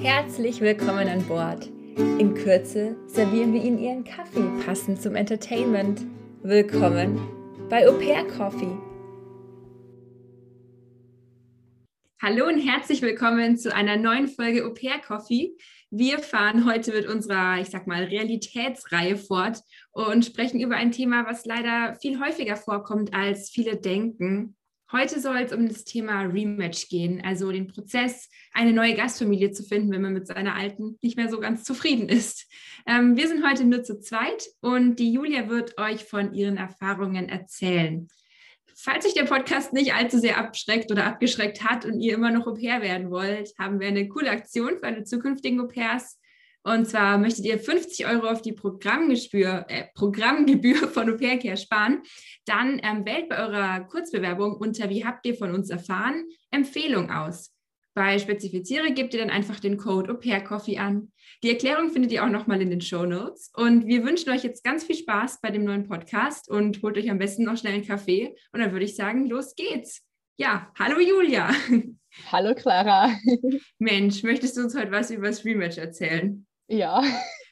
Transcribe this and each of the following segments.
Herzlich willkommen an Bord. In Kürze servieren wir Ihnen Ihren Kaffee passend zum Entertainment. Willkommen bei Au Pair Coffee. Hallo und herzlich willkommen zu einer neuen Folge Au Pair Coffee. Wir fahren heute mit unserer, ich sag mal, Realitätsreihe fort und sprechen über ein Thema, was leider viel häufiger vorkommt, als viele denken. Heute soll es um das Thema Rematch gehen, also den Prozess, eine neue Gastfamilie zu finden, wenn man mit seiner alten nicht mehr so ganz zufrieden ist. Ähm, wir sind heute nur zu zweit und die Julia wird euch von ihren Erfahrungen erzählen. Falls euch der Podcast nicht allzu sehr abschreckt oder abgeschreckt hat und ihr immer noch Au pair werden wollt, haben wir eine coole Aktion für alle zukünftigen Au pairs. Und zwar möchtet ihr 50 Euro auf die Programmgebühr, äh, Programmgebühr von Au Pair sparen, dann ähm, wählt bei eurer Kurzbewerbung unter Wie habt ihr von uns erfahren Empfehlung aus. Bei Spezifiziere gebt ihr dann einfach den Code Au Coffee an. Die Erklärung findet ihr auch nochmal in den Show Notes. Und wir wünschen euch jetzt ganz viel Spaß bei dem neuen Podcast und holt euch am besten noch schnell einen Kaffee. Und dann würde ich sagen, los geht's. Ja, hallo Julia. Hallo Clara. Mensch, möchtest du uns heute was über das Rematch erzählen? Ja.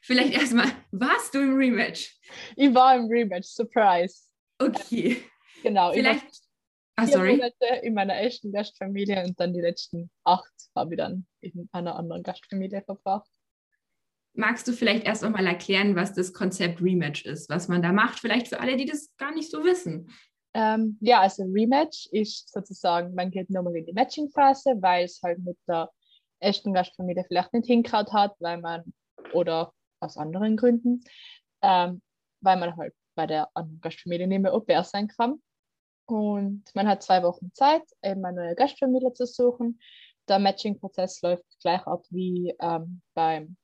Vielleicht erstmal, warst du im Rematch? Ich war im Rematch, Surprise. Okay. Genau. Vielleicht. Ah, sorry. Monate in meiner ersten Gastfamilie und dann die letzten acht habe ich dann in einer anderen Gastfamilie verbracht. Magst du vielleicht erst einmal erklären, was das Konzept Rematch ist, was man da macht, vielleicht für alle, die das gar nicht so wissen? Ähm, ja, also Rematch ist sozusagen, man geht nochmal in die Matching-Phase, weil es halt mit der ersten Gastfamilie vielleicht nicht hingehauen hat, weil man oder aus anderen Gründen, ähm, weil man halt bei der anderen Gastfamilie nicht mehr Au pair sein kann. Und man hat zwei Wochen Zeit, eben eine neue Gastfamilie zu suchen. Der Matching-Prozess läuft gleich ab wie ähm, beim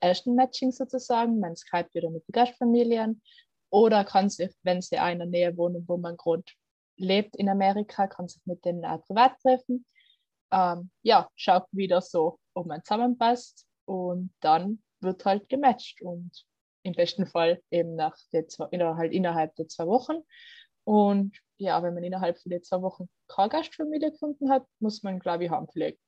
ersten Matching sozusagen. Man schreibt wieder mit den Gastfamilien oder kann sich, wenn sie in einer Nähe wohnen, wo man gerade lebt in Amerika, kann sich mit denen auch privat treffen. Ähm, ja, schaut wieder so, ob man zusammenpasst und dann wird halt gematcht und im besten Fall eben nach der zwei, innerhalb, innerhalb der zwei Wochen. Und ja, wenn man innerhalb von den zwei Wochen keine Gastfamilie gefunden hat, muss man, glaube ich, haben pflegen.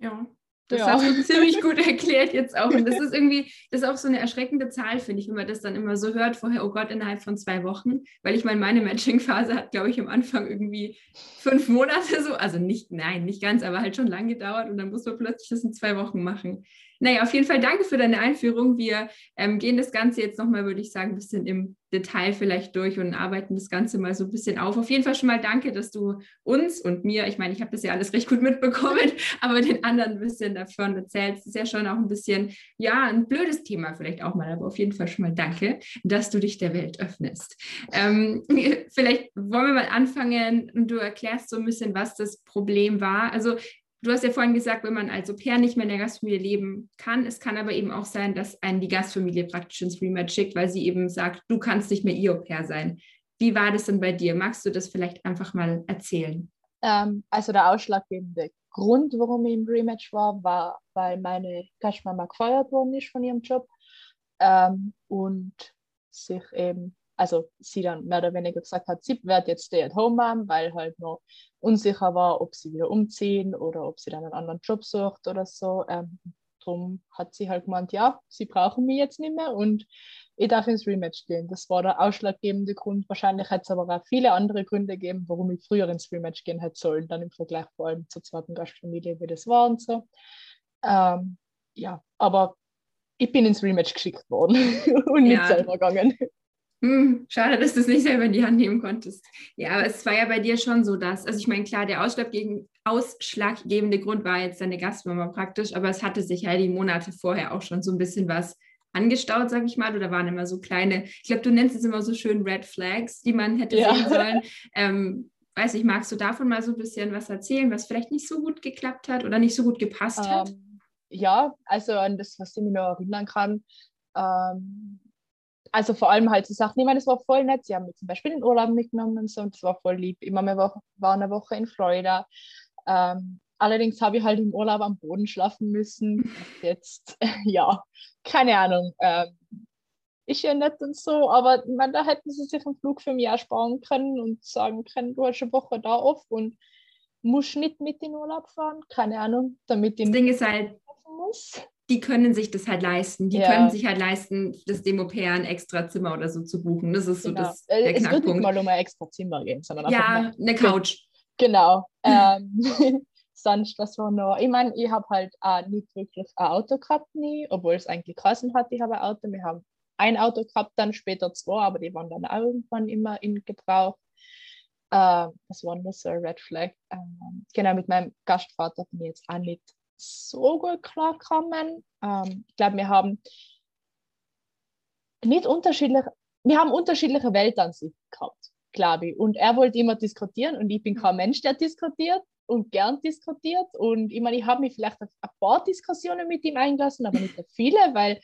Ja, das ja. hast du ziemlich gut erklärt jetzt auch. Und das ist irgendwie, das ist auch so eine erschreckende Zahl, finde ich, wenn man das dann immer so hört, vorher, oh Gott, innerhalb von zwei Wochen. Weil ich meine, meine Matching-Phase hat, glaube ich, am Anfang irgendwie fünf Monate so, also nicht, nein, nicht ganz, aber halt schon lang gedauert und dann muss man plötzlich das in zwei Wochen machen. Naja, auf jeden Fall danke für deine Einführung. Wir ähm, gehen das Ganze jetzt nochmal, würde ich sagen, ein bisschen im Detail vielleicht durch und arbeiten das Ganze mal so ein bisschen auf. Auf jeden Fall schon mal danke, dass du uns und mir, ich meine, ich habe das ja alles recht gut mitbekommen, aber den anderen ein bisschen davon erzählst. Das ist ja schon auch ein bisschen, ja, ein blödes Thema vielleicht auch mal, aber auf jeden Fall schon mal danke, dass du dich der Welt öffnest. Ähm, vielleicht wollen wir mal anfangen und du erklärst so ein bisschen, was das Problem war. Also Du hast ja vorhin gesagt, wenn man als Au-pair nicht mehr in der Gastfamilie leben kann, es kann aber eben auch sein, dass einen die Gastfamilie praktisch ins Rematch schickt, weil sie eben sagt, du kannst nicht mehr ihr Au-pair sein. Wie war das denn bei dir? Magst du das vielleicht einfach mal erzählen? Ähm, also der ausschlaggebende Grund, warum ich im Rematch war, war, weil meine Gastmama gefeuert worden ist von ihrem Job ähm, und sich eben also sie dann mehr oder weniger gesagt hat, sie wird jetzt stay at home Mom, weil halt noch unsicher war, ob sie wieder umziehen oder ob sie dann einen anderen Job sucht oder so. Ähm, darum hat sie halt gemeint, ja, sie brauchen mich jetzt nicht mehr und ich darf ins Rematch gehen. Das war der ausschlaggebende Grund. Wahrscheinlich hätte es aber auch viele andere Gründe gegeben, warum ich früher ins Rematch gehen hätte sollen, dann im Vergleich vor allem zur zweiten Gastfamilie, wie das war und so. Ähm, ja, aber ich bin ins Rematch geschickt worden und ja. nicht selber gegangen. Hm, schade, dass du es nicht selber in die Hand nehmen konntest. Ja, aber es war ja bei dir schon so, dass, also ich meine, klar, der ausschlaggebende Grund war jetzt deine Gastmama praktisch, aber es hatte sich ja die Monate vorher auch schon so ein bisschen was angestaut, sag ich mal, oder waren immer so kleine, ich glaube, du nennst es immer so schön Red Flags, die man hätte ja. sehen sollen. Ähm, weiß ich, magst du davon mal so ein bisschen was erzählen, was vielleicht nicht so gut geklappt hat oder nicht so gut gepasst um, hat? Ähm, ja, also an das, was ich mir noch erinnern kann, ähm, also vor allem halt so Sachen, ich meine, es war voll nett. Sie haben mich zum Beispiel in den Urlaub mitgenommen und so und das war voll lieb. Immer mehr war eine Woche in Florida. Ähm, allerdings habe ich halt im Urlaub am Boden schlafen müssen. Jetzt, ja, keine Ahnung. Ähm, ist ja nett und so, aber ich meine, da hätten sie sich einen Flug für mich ersparen können und sagen können, du hast eine Woche da auf und musst nicht mit in Urlaub fahren, keine Ahnung, damit ich. Das Ding ist halt, muss. Die können sich das halt leisten. Die ja. können sich halt leisten, das dem Au-pair ein extra Zimmer oder so zu buchen. Das ist so genau. das, äh, der es Knackpunkt. Es wird nicht mal um ein extra Zimmer gehen, sondern Ja, eine Couch. Genau. ähm, sonst, was war noch? Ich meine, ich habe halt auch nicht wirklich ein Auto gehabt, nie, obwohl es eigentlich geheißen hat, ich habe ein Auto. Wir haben ein Auto gehabt, dann später zwei, aber die waren dann auch irgendwann immer in Gebrauch. Äh, das war nur so ein Red Flag. Ähm, genau, mit meinem Gastvater bin ich jetzt auch nicht so gut klargekommen. Ähm, ich glaube, wir haben nicht unterschiedliche, wir haben unterschiedliche Weltansichten gehabt, glaube ich. Und er wollte immer diskutieren und ich bin kein Mensch, der diskutiert und gern diskutiert. Und ich meine, ich habe mich vielleicht auf ein paar Diskussionen mit ihm eingelassen, aber nicht viele, weil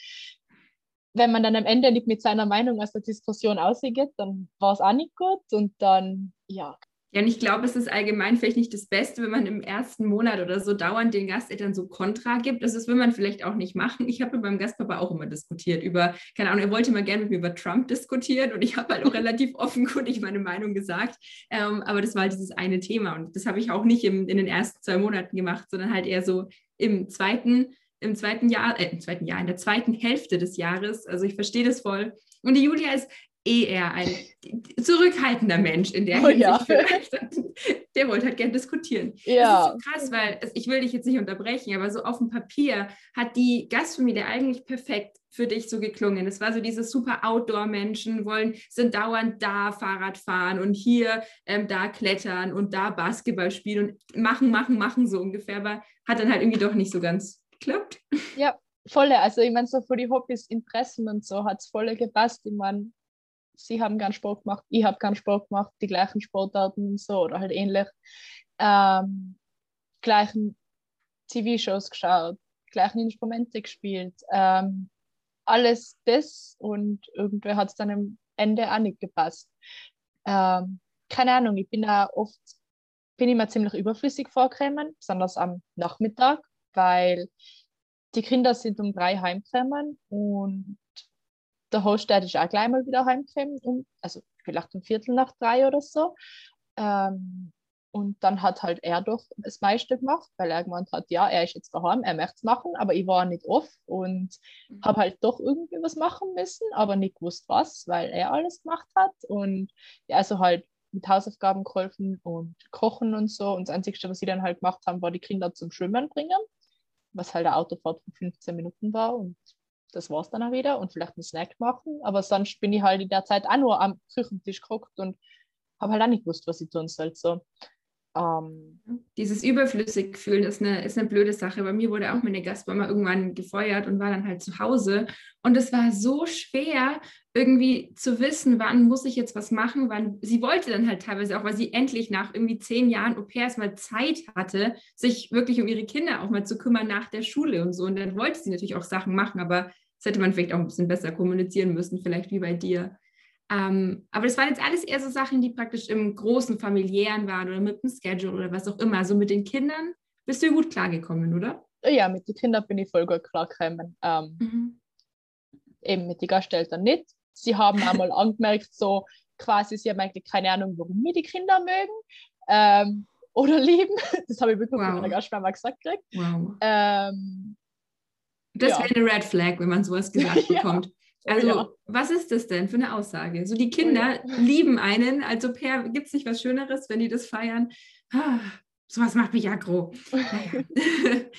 wenn man dann am Ende nicht mit seiner Meinung aus der Diskussion ausgeht, dann war es auch nicht gut. Und dann, ja, ja, und ich glaube, es ist allgemein vielleicht nicht das Beste, wenn man im ersten Monat oder so dauernd den Gasteltern so Kontra gibt. Das will man vielleicht auch nicht machen. Ich habe mit meinem Gastpapa auch immer diskutiert über, keine Ahnung, er wollte mal gerne mit mir über Trump diskutieren und ich habe halt auch relativ offenkundig meine Meinung gesagt. Ähm, aber das war halt dieses eine Thema und das habe ich auch nicht im, in den ersten zwei Monaten gemacht, sondern halt eher so im zweiten, im zweiten Jahr, äh, im zweiten Jahr, in der zweiten Hälfte des Jahres. Also ich verstehe das voll. Und die Julia ist eher ein zurückhaltender Mensch in der oh, Hinsicht ja. vielleicht. Der wollte halt gerne diskutieren. Ja. Das ist so krass, weil ich will dich jetzt nicht unterbrechen, aber so auf dem Papier hat die Gastfamilie eigentlich perfekt für dich so geklungen. Es war so diese super Outdoor-Menschen, wollen, sind dauernd da Fahrrad fahren und hier ähm, da klettern und da Basketball spielen und machen, machen, machen so ungefähr, aber hat dann halt irgendwie doch nicht so ganz geklappt. Ja, volle. Also ich meine, so für die Hobbys, Interessen und so hat es volle gepasst. Ich meine, sie haben gern Sport gemacht, ich habe gern Sport gemacht, die gleichen Sportarten so oder halt ähnlich. Ähm, gleichen TV-Shows geschaut, gleichen Instrumente gespielt, ähm, alles das und irgendwer hat es dann am Ende auch nicht gepasst. Ähm, keine Ahnung, ich bin da oft, bin immer ziemlich überflüssig vorgekommen, besonders am Nachmittag, weil die Kinder sind um drei heimgekommen und der Hostdad ist auch gleich mal wieder heimgekommen, um, also vielleicht um Viertel nach drei oder so. Ähm, und dann hat halt er doch das meiste gemacht, weil er gemeint hat, ja, er ist jetzt daheim, er möchte es machen, aber ich war nicht off und mhm. habe halt doch irgendwie was machen müssen, aber nicht gewusst was, weil er alles gemacht hat. Und ja, also halt mit Hausaufgaben geholfen und kochen und so. Und das Einzige, was sie dann halt gemacht haben, war die Kinder zum Schwimmen bringen, was halt eine Autofahrt von 15 Minuten war. Und das war es dann auch wieder und vielleicht einen Snack machen. Aber sonst bin ich halt in der Zeit auch nur am Küchentisch geguckt und habe halt auch nicht gewusst, was ich tun soll. So. Ähm, Dieses überflüssig fühlen ist eine, ist eine blöde Sache. Bei mir wurde auch meine Gastmama irgendwann gefeuert und war dann halt zu Hause. Und es war so schwer, irgendwie zu wissen, wann muss ich jetzt was machen, wann sie wollte dann halt teilweise auch, weil sie endlich nach irgendwie zehn Jahren Au pairs mal Zeit hatte, sich wirklich um ihre Kinder auch mal zu kümmern nach der Schule und so. Und dann wollte sie natürlich auch Sachen machen, aber das hätte man vielleicht auch ein bisschen besser kommunizieren müssen, vielleicht wie bei dir. Ähm, aber das waren jetzt alles eher so Sachen, die praktisch im großen familiären waren oder mit dem Schedule oder was auch immer. Also mit den Kindern bist du gut klargekommen, oder? Ja, mit den Kindern bin ich voll gut klargekommen. Ähm, mhm. Eben mit den Gasteltern nicht. Sie haben einmal angemerkt, so quasi, sie haben eigentlich keine Ahnung, warum wir die Kinder mögen ähm, oder lieben. Das habe ich wirklich wow. von meiner Gastmama gesagt gekriegt. Wow. Ähm, das ja. wäre eine Red Flag, wenn man sowas gesagt bekommt. Also, ja. was ist das denn für eine Aussage? So, die Kinder oh, ja. lieben einen, also per, gibt es nicht was Schöneres, wenn die das feiern? Ah, sowas macht mich aggro. Naja.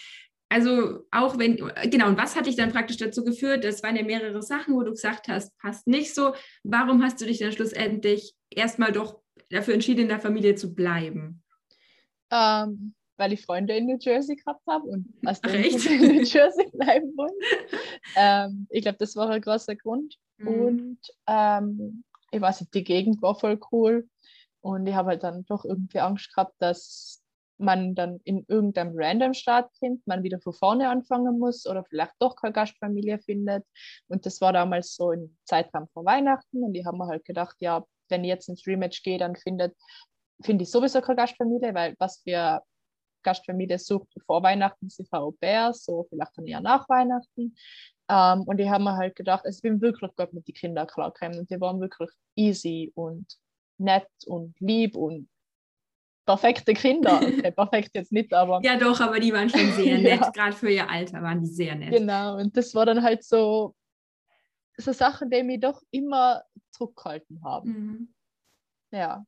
also, auch wenn, genau, und was hat dich dann praktisch dazu geführt? Das waren ja mehrere Sachen, wo du gesagt hast, passt nicht so. Warum hast du dich dann schlussendlich erstmal doch dafür entschieden, in der Familie zu bleiben? Ähm, weil ich Freunde in New Jersey gehabt habe und als dann in New Jersey bleiben wollen. ähm, ich glaube, das war ein großer Grund. Mhm. Und ähm, ich weiß nicht, die Gegend war voll cool. Und ich habe halt dann doch irgendwie Angst gehabt, dass man dann in irgendeinem random Staat findet, man wieder von vorne anfangen muss oder vielleicht doch keine Gastfamilie findet. Und das war damals so im Zeitraum vor Weihnachten. Und ich habe mir halt gedacht, ja, wenn ich jetzt ins Rematch gehe, dann findet finde ich sowieso keine Gastfamilie, weil was wir Gastfamilie sucht vor Weihnachten sie Au pair, so vielleicht dann eher nach Weihnachten. Ähm, und die haben mir halt gedacht, also ich bin wirklich gut mit den Kindern klargekommen und die waren wirklich easy und nett und lieb und perfekte Kinder. Okay, perfekt jetzt nicht, aber. Ja, doch, aber die waren schon sehr nett. ja. Gerade für ihr Alter waren die sehr nett. Genau, und das war dann halt so, so Sachen, die mich doch immer zurückgehalten haben. Mhm. Ja.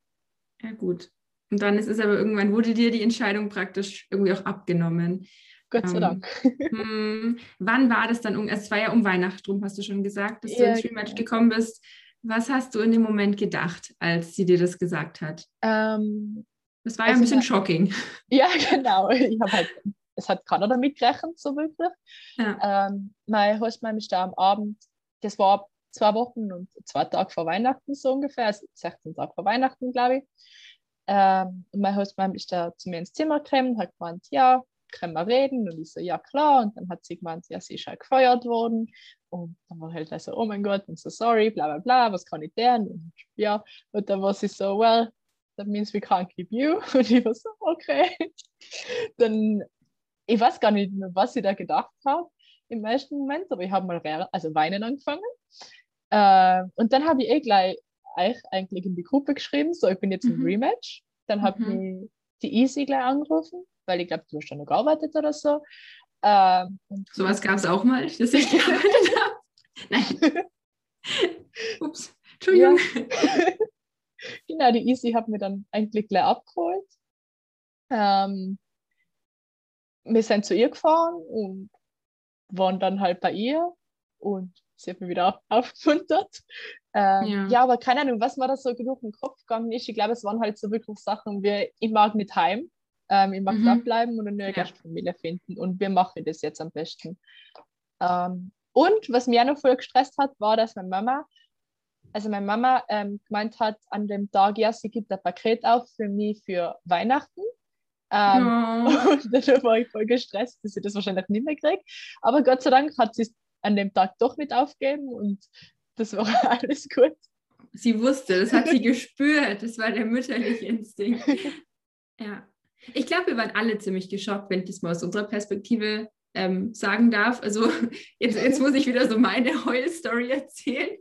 Ja, gut. Und dann ist es aber irgendwann, wurde dir die Entscheidung praktisch irgendwie auch abgenommen. Gott sei ähm, Dank. Hm, wann war das dann? Also es war ja um Weihnachten rum, hast du schon gesagt, dass ja, du ins Rematch genau. gekommen bist. Was hast du in dem Moment gedacht, als sie dir das gesagt hat? Ähm, das war also ja ein bisschen shocking. Ja, genau. Ich habe halt, es hat keiner damit gerechnet, so wirklich. Ja. Ähm, mein Hostmann ist da am Abend, das war zwei Wochen und zwei Tage vor Weihnachten so ungefähr, also 16 Tage vor Weihnachten, glaube ich. Ähm, und mein Hostmann ist da zu mir ins Zimmer gekommen und hat gemeint, ja, können wir reden? Und ich so, ja klar. Und dann hat sie gemeint, ja, sie ist halt gefeuert worden. Und dann war halt so, oh mein Gott, I'm so sorry, bla bla bla, was kann ich denn? Und ja, und dann war sie so, well, that means we can't keep you. Und ich war so, okay. Dann, ich weiß gar nicht mehr, was ich da gedacht habe im ersten Moment, aber ich habe mal also weinen angefangen. Äh, und dann habe ich eh gleich euch eigentlich in die Gruppe geschrieben, so ich bin jetzt im mhm. Rematch. Dann habe mhm. ich die Easy gleich angerufen, weil ich glaube, du hast da noch gearbeitet oder so. Ähm, Sowas gab es auch mal, dass ich gearbeitet habe. Nein. Ups, Entschuldigung. Ja. genau, die Easy hat mir dann eigentlich gleich abgeholt. Ähm, wir sind zu ihr gefahren und waren dann halt bei ihr und sie hat mich wieder aufgemuntert. Ähm, ja. ja. aber keine Ahnung, was mir da so genug im Kopf gegangen ist. Ich glaube, es waren halt so wirklich Sachen wie, ich mag nicht heim, ähm, ich mag mhm. da bleiben und eine neue ja. Gastfamilie finden und wir machen das jetzt am besten. Ähm, und was mich auch noch voll gestresst hat, war, dass meine Mama, also meine Mama ähm, gemeint hat an dem Tag, ja, sie gibt ein Paket auf für mich für Weihnachten. Ähm, ja. Und dann war ich voll gestresst, dass sie das wahrscheinlich nicht mehr kriege. Aber Gott sei Dank hat sie es an dem Tag doch mit aufgeben und das war alles gut. Sie wusste, das hat sie gespürt, das war der mütterliche Instinkt. Ja. Ich glaube, wir waren alle ziemlich geschockt, wenn ich das mal aus unserer Perspektive ähm, sagen darf. Also jetzt, jetzt muss ich wieder so meine Heul-Story erzählen.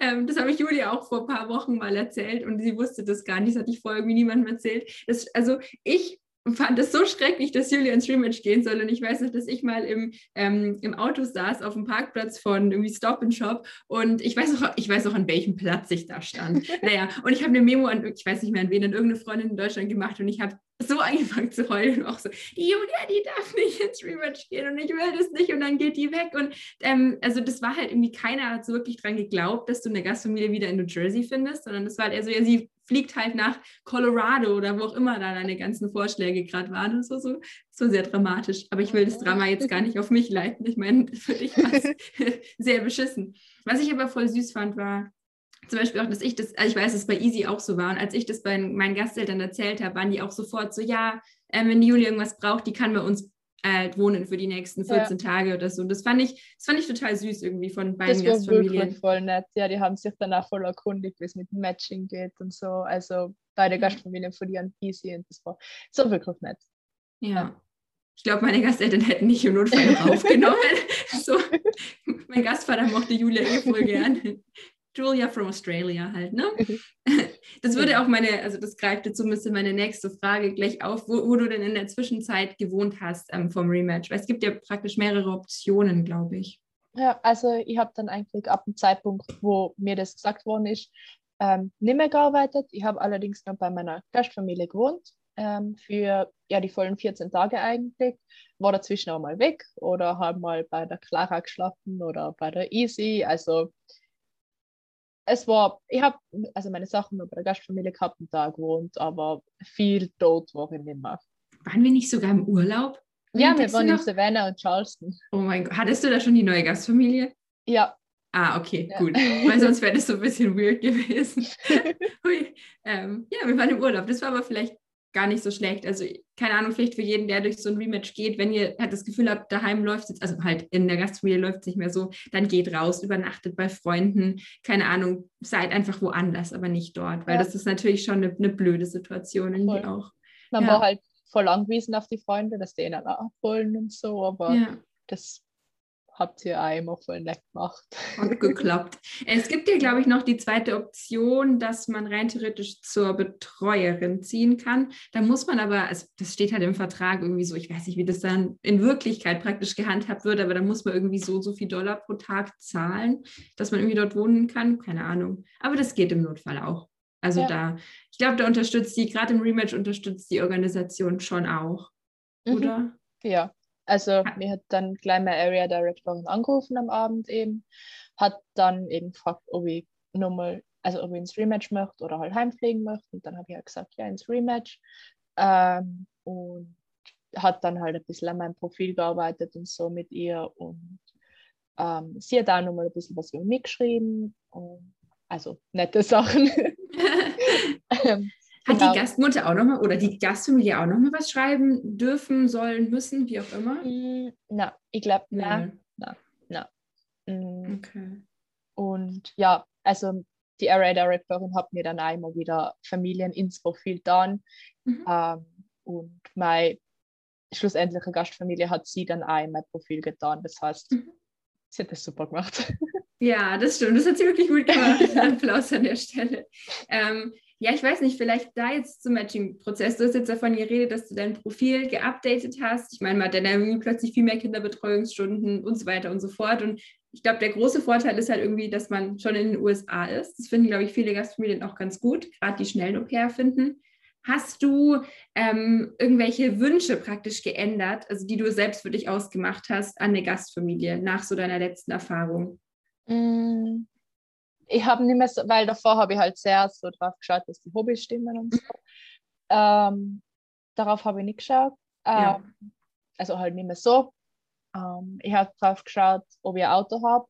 Ähm, das habe ich Julia auch vor ein paar Wochen mal erzählt und sie wusste das gar nicht. Das hatte ich vorher irgendwie niemandem erzählt. Das, also ich fand es so schrecklich, dass Julia ins Rematch gehen soll. Und ich weiß noch, dass ich mal im, ähm, im Auto saß auf dem Parkplatz von irgendwie Stop and Shop und ich weiß auch, ich weiß auch, an welchem Platz ich da stand. naja, und ich habe eine Memo an, ich weiß nicht mehr an wen, an irgendeine Freundin in Deutschland gemacht und ich habe so angefangen zu heulen und auch so, die Julia, die darf nicht ins Rematch gehen und ich will das nicht und dann geht die weg. Und ähm, also das war halt irgendwie, keiner hat so wirklich dran geglaubt, dass du eine Gastfamilie wieder in New Jersey findest, sondern das war halt eher so, ja, sie fliegt halt nach Colorado oder wo auch immer da deine ganzen Vorschläge gerade waren. Das war so, so sehr dramatisch. Aber ich will das Drama jetzt gar nicht auf mich leiten. Ich meine, für dich war es sehr beschissen. Was ich aber voll süß fand, war, zum Beispiel auch, dass ich das, also ich weiß, dass es bei Easy auch so war. Und als ich das bei meinen Gasteltern erzählt habe, waren die auch sofort so, ja, äh, wenn die Julia irgendwas braucht, die kann bei uns äh, wohnen für die nächsten 14 ja. Tage oder so. Das fand ich, das fand ich total süß irgendwie von beiden das Gastfamilien. Das war wirklich voll nett. Ja, die haben sich dann auch voll erkundigt, wie es mit Matching geht und so. Also beide Gastfamilien von und easy und das war so wirklich nett. Ja. ja. Ich glaube, meine Gasteltern hätten nicht im Notfall aufgenommen. so, mein Gastvater mochte Julia eh voll gern. Julia from Australia halt, ne? Das würde auch meine, also das greift jetzt so ein bisschen meine nächste Frage gleich auf, wo, wo du denn in der Zwischenzeit gewohnt hast ähm, vom Rematch. Weil es gibt ja praktisch mehrere Optionen, glaube ich. Ja, also ich habe dann eigentlich ab dem Zeitpunkt, wo mir das gesagt worden ist, ähm, nicht mehr gearbeitet. Ich habe allerdings noch bei meiner Gastfamilie gewohnt ähm, für ja, die vollen 14 Tage eigentlich. War dazwischen auch mal weg oder habe mal bei der Clara geschlafen oder bei der Easy. Also es war, ich habe also meine Sachen bei der Gastfamilie gehabt und da gewohnt, aber viel dort war ich nicht mehr. Waren wir nicht sogar im Urlaub? Ja, wir waren in Savannah und Charleston. Oh mein Gott, hattest du da schon die neue Gastfamilie? Ja. Ah, okay, ja. gut. Weil sonst wäre das so ein bisschen weird gewesen. ähm, ja, wir waren im Urlaub. Das war aber vielleicht gar nicht so schlecht. Also keine Ahnung, vielleicht für jeden, der durch so ein Rematch geht, wenn ihr halt das Gefühl habt, daheim läuft es, also halt in der Gastfamilie läuft es nicht mehr so, dann geht raus, übernachtet bei Freunden, keine Ahnung, seid einfach woanders, aber nicht dort, weil ja. das ist natürlich schon eine, eine blöde Situation irgendwie Voll. auch. Man ja. war halt voll angewiesen auf die Freunde, dass die ihn alle abholen und so, aber ja. das habt ihr immer voll nett gemacht. Hat geklappt. Es gibt ja, glaube ich, noch die zweite Option, dass man rein theoretisch zur Betreuerin ziehen kann. Da muss man aber, also das steht halt im Vertrag irgendwie so, ich weiß nicht, wie das dann in Wirklichkeit praktisch gehandhabt wird, aber da muss man irgendwie so, so viel Dollar pro Tag zahlen, dass man irgendwie dort wohnen kann. Keine Ahnung. Aber das geht im Notfall auch. Also ja. da, ich glaube, da unterstützt die, gerade im Rematch unterstützt die Organisation schon auch. Mhm. Oder? Ja, also mir hat dann gleich meine Area Directorin angerufen am Abend eben, hat dann eben gefragt, ob ich nochmal, also ob ich ins Rematch möchte oder halt heimfliegen möchte. Und dann habe ich halt gesagt, ja, ins Rematch. Ähm, und hat dann halt ein bisschen an meinem Profil gearbeitet und so mit ihr. Und ähm, sie hat auch nochmal ein bisschen was über mich geschrieben. Und, also nette Sachen. ähm, hat genau. die Gastmutter auch nochmal oder die Gastfamilie auch nochmal was schreiben dürfen, sollen, müssen, wie auch immer? Mm, na, ich glaube, na, na, na. Mm. Okay. Und ja, also die Area Directorin hat mir dann einmal wieder Familien ins Profil dann. Mhm. Ähm, und meine schlussendliche Gastfamilie hat sie dann auch in mein Profil getan. Das heißt, mhm. sie hat das super gemacht. Ja, das stimmt. Das hat sie wirklich gut gemacht. Applaus an der Stelle. Ähm, ja, ich weiß nicht, vielleicht da jetzt zum Matching-Prozess. Du hast jetzt davon geredet, dass du dein Profil geupdatet hast. Ich meine, man hat dann plötzlich viel mehr Kinderbetreuungsstunden und so weiter und so fort. Und ich glaube, der große Vorteil ist halt irgendwie, dass man schon in den USA ist. Das finden, glaube ich, viele Gastfamilien auch ganz gut, gerade die schnellen Au-pair finden. Hast du ähm, irgendwelche Wünsche praktisch geändert, also die du selbst für dich ausgemacht hast an eine Gastfamilie nach so deiner letzten Erfahrung? Mm, ich habe nicht mehr so, weil davor habe ich halt sehr so drauf geschaut, dass die Hobbys stimmen und so. Ähm, darauf habe ich nicht geschaut. Ähm, ja. Also halt nicht mehr so. Ähm, ich habe drauf geschaut, ob ich ein Auto habe,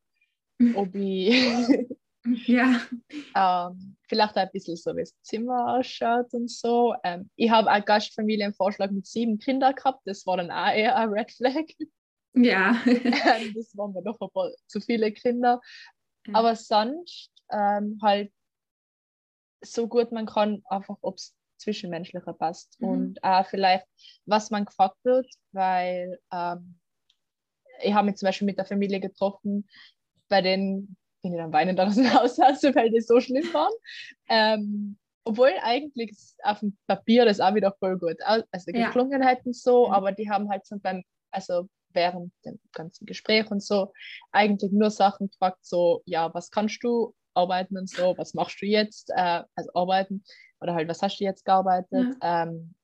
ob ich ja. ähm, vielleicht ein bisschen so, wie das Zimmer ausschaut und so. Ähm, ich habe eine Gastfamilienvorschlag mit sieben Kindern gehabt, das war dann auch eher ein Red Flag. Ja. Ähm, das waren mir doch ein paar zu viele Kinder. Aber sonst ähm, halt so gut man kann, einfach ob es zwischenmenschlicher passt mhm. und auch vielleicht, was man gefragt wird, weil ähm, ich habe mich zum Beispiel mit der Familie getroffen, bei denen bin ich dann weinend aus dem Haus, also, weil die so schlimm waren. Ähm, obwohl eigentlich auf dem Papier das auch wieder voll gut, also geklungen ja. hätten so, mhm. aber die haben halt so beim, also während dem ganzen Gespräch und so eigentlich nur Sachen gefragt, so, ja, was kannst du arbeiten und so, was machst du jetzt, äh, also arbeiten oder halt, was hast du jetzt gearbeitet, ja. ähm,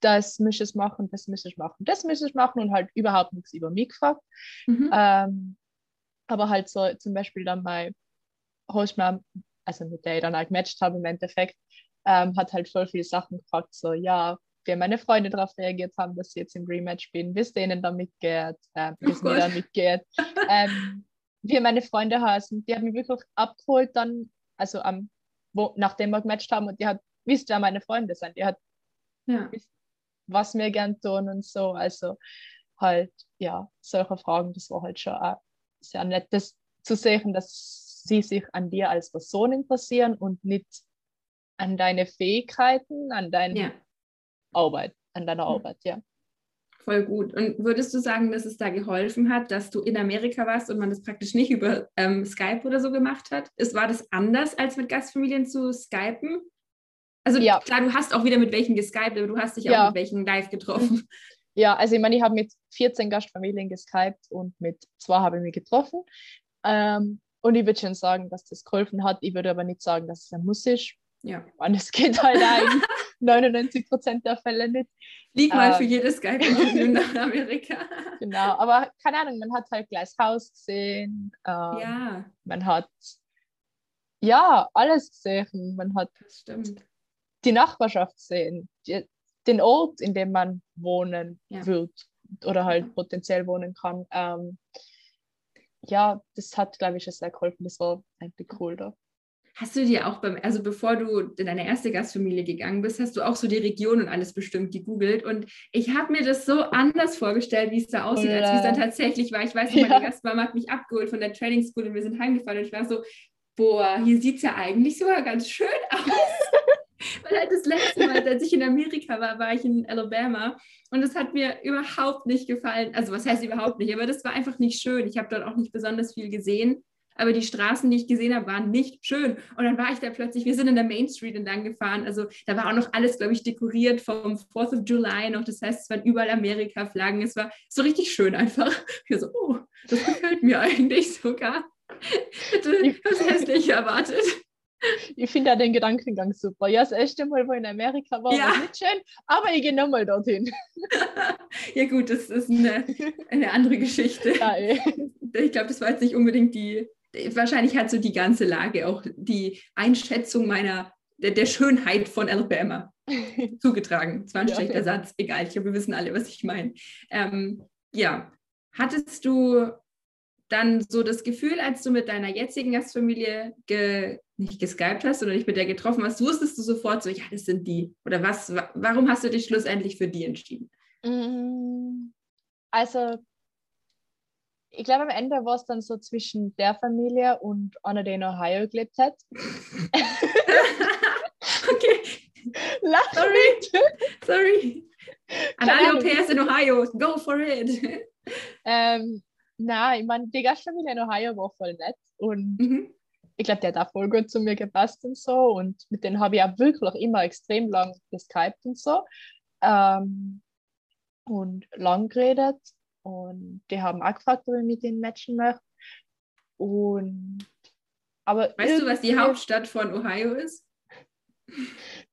das muss ich machen, das muss ich machen, das muss ich machen und halt überhaupt nichts über mich gefragt. Mhm. Ähm, aber halt so zum Beispiel dann bei Hostmam, also mit der ich dann halt gematcht habe im Endeffekt, ähm, hat halt voll viele Sachen gefragt, so ja, wie meine Freunde darauf reagiert haben, dass sie jetzt im Rematch spielen, wie es denen damit geht, äh, wie es oh mir damit geht, ähm, wie meine Freunde heißen. Die haben mich wirklich abgeholt dann, also am, wo, nachdem wir gematcht haben und die hat, wisst ja meine Freunde sind, die hat ja. wisst, was wir gern tun und so, also halt, ja, solche Fragen, das war halt schon auch sehr nett, das zu sehen, dass sie sich an dir als Person interessieren und nicht an deine Fähigkeiten, an deinen ja. Arbeit, an deiner. Arbeit, ja. Voll gut. Und würdest du sagen, dass es da geholfen hat, dass du in Amerika warst und man das praktisch nicht über ähm, Skype oder so gemacht hat? Ist, war das anders, als mit Gastfamilien zu skypen? Also ja. klar, du hast auch wieder mit welchen geskypt, aber du hast dich ja. auch mit welchen live getroffen. Ja, also ich meine, ich habe mit 14 Gastfamilien geskypt und mit zwei habe ich mich getroffen. Ähm, und ich würde schon sagen, dass das geholfen hat. Ich würde aber nicht sagen, dass es ein Muss ist. Ja. Und es geht halt ein. 99 Prozent der Fälle nicht. Lieg mal ähm, für jedes Skype-Interview nach Amerika. Genau, aber keine Ahnung, man hat halt gleich Haus gesehen. Ähm, ja. Man hat ja alles gesehen. Man hat die Nachbarschaft gesehen, die, den Ort, in dem man wohnen ja. wird oder halt ja. potenziell wohnen kann. Ähm, ja, das hat, glaube ich, schon sehr geholfen. Das war eigentlich cool da. Hast du dir auch beim, also bevor du in deine erste Gastfamilie gegangen bist, hast du auch so die Region und alles bestimmt gegoogelt. Und ich habe mir das so anders vorgestellt, wie es da aussieht, ja. als wie es dann tatsächlich war. Ich weiß noch, ja. meine Gastmama hat mich abgeholt von der Training School und wir sind heimgefahren und ich war so, boah, hier sieht es ja eigentlich sogar ganz schön aus. Weil halt das letzte Mal, als ich in Amerika war, war ich in Alabama und es hat mir überhaupt nicht gefallen. Also was heißt überhaupt nicht, aber das war einfach nicht schön. Ich habe dort auch nicht besonders viel gesehen aber die Straßen, die ich gesehen habe, waren nicht schön. Und dann war ich da plötzlich, wir sind in der Main Street entlang gefahren, also da war auch noch alles, glaube ich, dekoriert vom 4th of July noch, das heißt, es waren überall Amerika-Flaggen, es war so richtig schön einfach. Ich so, oh, das gefällt mir eigentlich sogar. Hätte was hässlich erwartet. Ich finde ja den Gedankengang super. Ja, das erste Mal, wo ich in Amerika war, ja. war nicht schön, aber ich gehe nochmal dorthin. ja, gut, das ist eine, eine andere Geschichte. Ja, eh. ich glaube, das war jetzt nicht unbedingt die, wahrscheinlich hat so die ganze Lage auch die Einschätzung meiner, der, der Schönheit von Alabama zugetragen. Das war ein ja, schlechter ja. Satz, egal, ich glaube, wir wissen alle, was ich meine. Ähm, ja, hattest du dann so das Gefühl, als du mit deiner jetzigen Gastfamilie ge, nicht geskypt hast oder dich mit der getroffen hast, wusstest du sofort so, ja, das sind die? Oder was, warum hast du dich schlussendlich für die entschieden? Mm, also ich glaube, am Ende war es dann so zwischen der Familie und einer, der in Ohio gelebt hat. okay. Lach Sorry. Sorry. An alle Au in Ohio, go for it. Ähm, na, ich meine, die Gastfamilie in Ohio war voll nett und mhm. ich glaube, der hat auch voll gut zu mir gepasst und so und mit denen habe ich auch wirklich immer extrem lang geskypt und so ähm, und lang geredet und die haben auch gefragt, ob ich mit denen matchen möchte. Und aber weißt du, was die Hauptstadt von Ohio ist?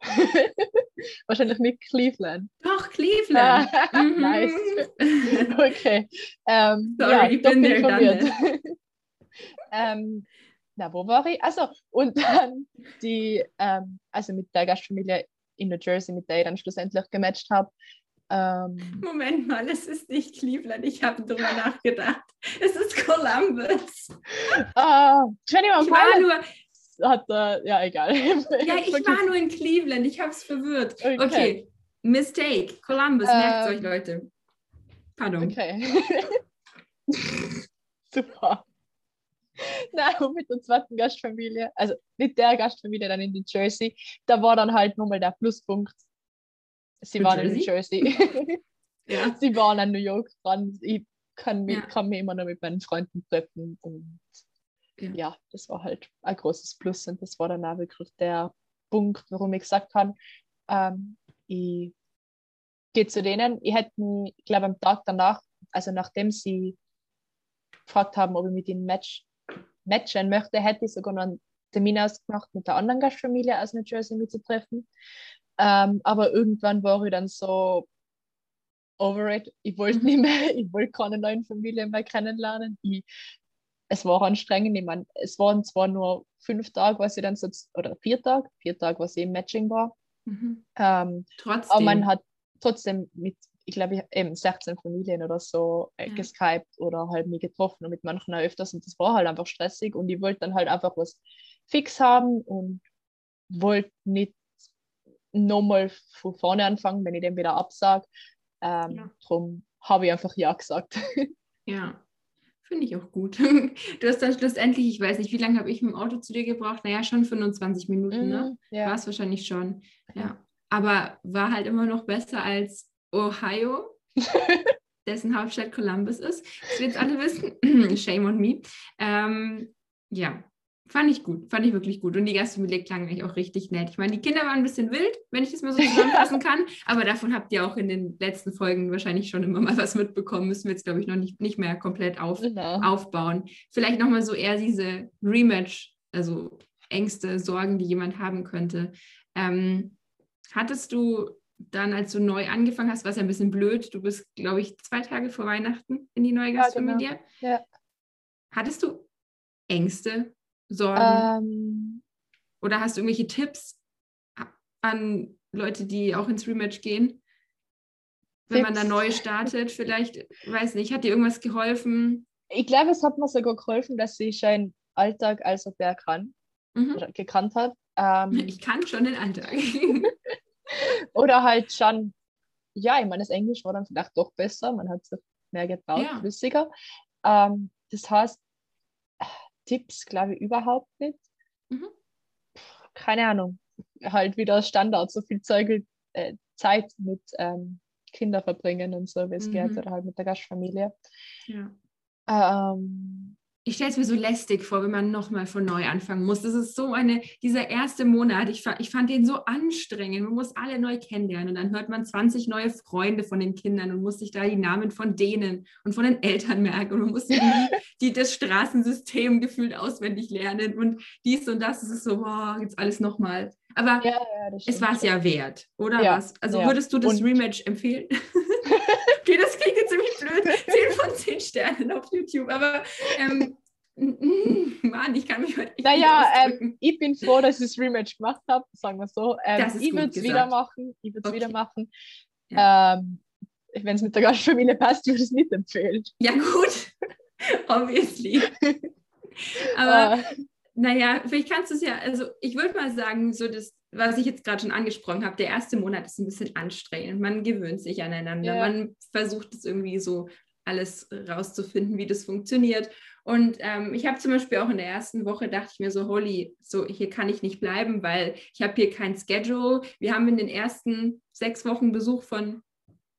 Wahrscheinlich nicht Cleveland. Doch, Cleveland. mhm. nice. Okay. Ähm, Sorry, ja, ich bin der ähm, Na, wo war ich? Also, und dann die, ähm, also mit der Gastfamilie in New Jersey, mit der ich dann schlussendlich gematcht habe, ähm, Moment mal, es ist nicht Cleveland. Ich habe darüber nachgedacht. Es ist Columbus. Uh, 21 ich war nur, hat, uh, ja, egal. ja, ich war nur in Cleveland. Ich habe es verwirrt. Okay. okay. Mistake. Columbus, ähm, merkt euch, Leute. Pardon. Okay. Super. Nein, mit der zweiten Gastfamilie, also mit der Gastfamilie dann in New Jersey, da war dann halt nochmal der Pluspunkt, Sie waren in New Jersey. ja. Sie waren in New York dran. Ich kann mich, ja. kann mich immer noch mit meinen Freunden treffen. Und ja. ja. das war halt ein großes Plus. Und das war dann auch wirklich der Punkt, warum ich gesagt habe, ähm, ich gehe zu denen. Ich hätte ich glaube, am Tag danach, also nachdem sie gefragt haben, ob ich mit ihnen Match, matchen möchte, hätte ich sogar noch einen Termin ausgemacht, mit der anderen Gastfamilie aus New Jersey mitzutreffen. Ähm, aber irgendwann war ich dann so over it. Ich wollte nicht mehr, ich wollte keine neuen Familien mehr kennenlernen. Ich, es war anstrengend. Ich meine, es waren zwar nur fünf Tage, was ich dann so, oder vier Tage, vier Tage, was ich im Matching war. Mhm. Ähm, trotzdem. Aber man hat trotzdem mit, ich glaube, eben 16 Familien oder so äh, ja. geskypt oder halt mich getroffen und mit manchen auch öfters und das war halt einfach stressig und ich wollte dann halt einfach was fix haben und wollte nicht nochmal von vorne anfangen, wenn ich den wieder absage. Ähm, ja. Darum habe ich einfach Ja gesagt. Ja, finde ich auch gut. Du hast dann schlussendlich, ich weiß nicht, wie lange habe ich mit dem Auto zu dir gebraucht? Naja, schon 25 Minuten, ne? Mhm, ja. War es wahrscheinlich schon. Ja. Aber war halt immer noch besser als Ohio, dessen Hauptstadt Columbus ist. Das wir jetzt alle wissen. Shame on me. Ähm, ja, Fand ich gut, fand ich wirklich gut. Und die Gastfamilie klang eigentlich auch richtig nett. Ich meine, die Kinder waren ein bisschen wild, wenn ich das mal so zusammenfassen kann. Aber davon habt ihr auch in den letzten Folgen wahrscheinlich schon immer mal was mitbekommen. Müssen wir jetzt, glaube ich, noch nicht, nicht mehr komplett auf, genau. aufbauen. Vielleicht nochmal so eher diese Rematch, also Ängste, Sorgen, die jemand haben könnte. Ähm, hattest du dann, als du neu angefangen hast, war es ja ein bisschen blöd. Du bist, glaube ich, zwei Tage vor Weihnachten in die neue Gastfamilie. Ja, genau. ja. Hattest du Ängste Sorgen? Ähm, Oder hast du irgendwelche Tipps an Leute, die auch ins Rematch gehen? Wenn Tipps. man da neu startet, vielleicht, weiß nicht, hat dir irgendwas geholfen? Ich glaube, es hat mir sogar geholfen, dass ich schon Alltag als der kann, mhm. gekannt hat. Ähm, ich kann schon den Alltag. oder halt schon, ja, ich meine, das Englisch war dann vielleicht doch besser, man hat sich mehr getraut, ja. flüssiger. Ähm, das heißt, Tipps, glaube ich, überhaupt nicht. Mhm. Keine Ahnung. halt wieder Standard, so viel Zeug, äh, Zeit mit ähm, Kinder verbringen und so, wie es mhm. geht, oder halt mit der Gastfamilie. Ja. Ähm, ich stelle es mir so lästig vor, wenn man nochmal von neu anfangen muss. Das ist so eine, dieser erste Monat, ich, ich fand den so anstrengend. Man muss alle neu kennenlernen und dann hört man 20 neue Freunde von den Kindern und muss sich da die Namen von denen und von den Eltern merken und man muss die, die, das Straßensystem gefühlt auswendig lernen und dies und das. Es ist so, boah, jetzt alles nochmal. Aber ja, ja, es war es ja wert, oder ja, was? Also würdest du das und Rematch empfehlen? okay, das klingt jetzt ziemlich blöd. 10 von 10 Sternen auf YouTube, aber ähm, Mann, ich kann mich heute nicht Naja, ähm, ich bin froh, dass ich das Rematch gemacht habe, sagen wir so. Ähm, ich würde es wieder machen. Ich würde es okay. wieder machen. Ähm, Wenn es mit der Gastfamilie passt, würde ich es nicht empfehlen. Ja, gut. Obviously. Aber uh. Naja, vielleicht kannst du es ja, also ich würde mal sagen, so das, was ich jetzt gerade schon angesprochen habe, der erste Monat ist ein bisschen anstrengend. Man gewöhnt sich aneinander. Ja. Man versucht es irgendwie so alles rauszufinden, wie das funktioniert. Und ähm, ich habe zum Beispiel auch in der ersten Woche dachte ich mir so, holy, so hier kann ich nicht bleiben, weil ich habe hier kein Schedule. Wir haben in den ersten sechs Wochen Besuch von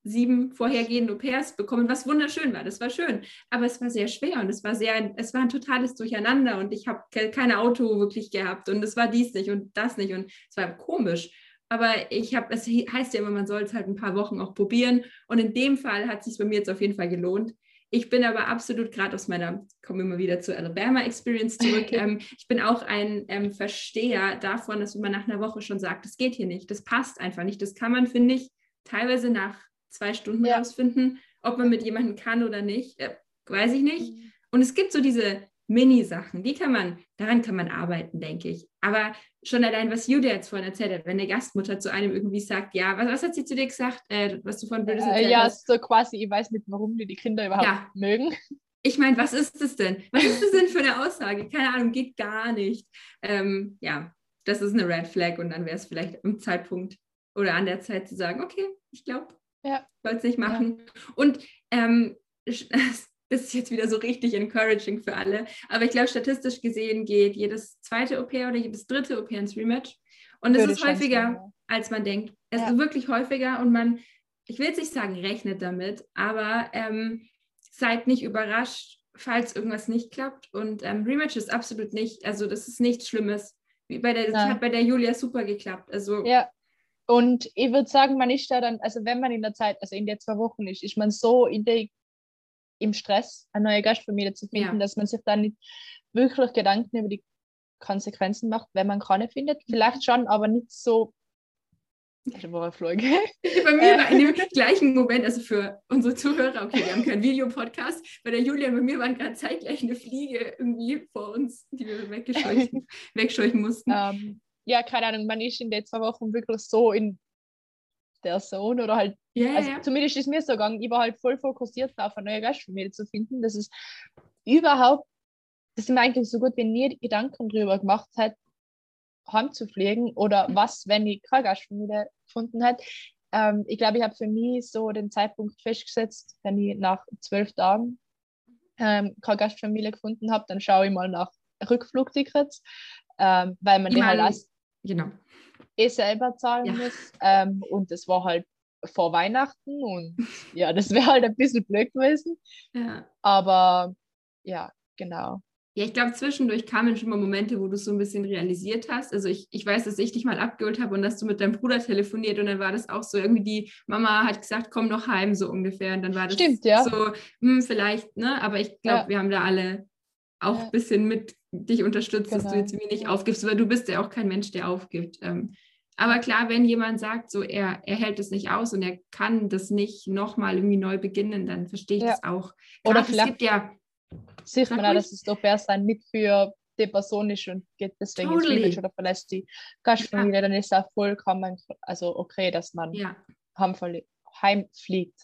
sieben vorhergehenden Au-pairs bekommen, was wunderschön war. Das war schön, aber es war sehr schwer und es war sehr, es war ein totales Durcheinander und ich habe kein Auto wirklich gehabt und es war dies nicht und das nicht und es war komisch. Aber ich habe, es heißt ja immer, man soll es halt ein paar Wochen auch probieren. Und in dem Fall hat es sich bei mir jetzt auf jeden Fall gelohnt. Ich bin aber absolut gerade aus meiner, komme immer wieder zur Alabama Experience zurück. ähm, ich bin auch ein ähm, Versteher davon, dass man nach einer Woche schon sagt, das geht hier nicht, das passt einfach nicht. Das kann man, finde ich, teilweise nach zwei Stunden ja. rausfinden, ob man mit jemandem kann oder nicht, äh, weiß ich nicht. Mhm. Und es gibt so diese Mini-Sachen, die kann man, daran kann man arbeiten, denke ich. Aber schon allein, was Julia jetzt vorhin erzählt hat, wenn eine Gastmutter zu einem irgendwie sagt, ja, was, was hat sie zu dir gesagt, äh, was du von Blödes äh, erzählt ja, hast? Ja, so quasi, ich weiß nicht, warum die die Kinder überhaupt ja. mögen. Ich meine, was ist das denn? Was ist das denn für eine Aussage? Keine Ahnung, geht gar nicht. Ähm, ja, das ist eine Red Flag und dann wäre es vielleicht im Zeitpunkt oder an der Zeit zu sagen, okay, ich glaube, ja. soll es nicht machen. Ja. Und ähm, das ist jetzt wieder so richtig encouraging für alle. Aber ich glaube, statistisch gesehen geht jedes zweite OP oder jedes dritte OP ins Rematch. Und es ist häufiger, sein, als man denkt. Es ja. ist wirklich häufiger und man, ich will jetzt nicht sagen, rechnet damit, aber ähm, seid nicht überrascht, falls irgendwas nicht klappt. Und ähm, Rematch ist absolut nicht, also das ist nichts Schlimmes. Wie bei der, das hat bei der Julia super geklappt. Also ja. Und ich würde sagen, man ist da dann, also wenn man in der Zeit, also in der zwei Wochen ist, ist man so in der im Stress, eine neue Gastfamilie zu finden, ja. dass man sich dann nicht wirklich Gedanken über die Konsequenzen macht, wenn man keine findet. Vielleicht schon, aber nicht so. War eine Folge. Bei mir war in dem gleichen Moment, also für unsere Zuhörer, okay, wir haben keinen Videopodcast, bei der Julia und bei mir waren gerade zeitgleich eine Fliege irgendwie vor uns, die wir weggescheuchen, wegscheuchen mussten. Um, ähm, ja, keine Ahnung, man ist in den zwei Wochen wirklich so in der Zone oder halt, yeah, also yeah. zumindest ist mir so gegangen, ich war halt voll fokussiert darauf, eine neue Gastfamilie zu finden. Das ist überhaupt, dass ich mir eigentlich so gut wie nie Gedanken darüber gemacht hat, heimzufliegen oder mhm. was, wenn ich keine Gastfamilie gefunden hätte. Ähm, ich glaube, ich habe für mich so den Zeitpunkt festgesetzt, wenn ich nach zwölf Tagen ähm, keine Gastfamilie gefunden habe, dann schaue ich mal nach Rückflugtickets, ähm, weil man ich die halt genau eh selber zahlen ja. muss. Ähm, und das war halt vor Weihnachten und ja, das wäre halt ein bisschen blöd gewesen. Ja. Aber ja, genau. Ja, ich glaube, zwischendurch kamen schon mal Momente, wo du es so ein bisschen realisiert hast. Also ich, ich weiß, dass ich dich mal abgeholt habe und dass du mit deinem Bruder telefoniert und dann war das auch so irgendwie, die Mama hat gesagt, komm noch heim, so ungefähr. Und dann war das Stimmt, ja. so, hm, vielleicht, ne? Aber ich glaube, ja. wir haben da alle auch ein bisschen mit dich unterstützt, genau. dass du genau. jetzt irgendwie nicht aufgibst, weil du bist ja auch kein Mensch, der aufgibt. Ähm, aber klar, wenn jemand sagt, so er, er hält es nicht aus und er kann das nicht nochmal irgendwie neu beginnen, dann verstehe ich ja. das auch. Klar, Oder vielleicht gibt ja, sieht man auch, dass es doch besser sein nicht für die Person ist und geht deswegen totally. ins oder verlässt die Gastfamilie, ja. dann ist es auch vollkommen, also okay, dass man ja. heimfliegt.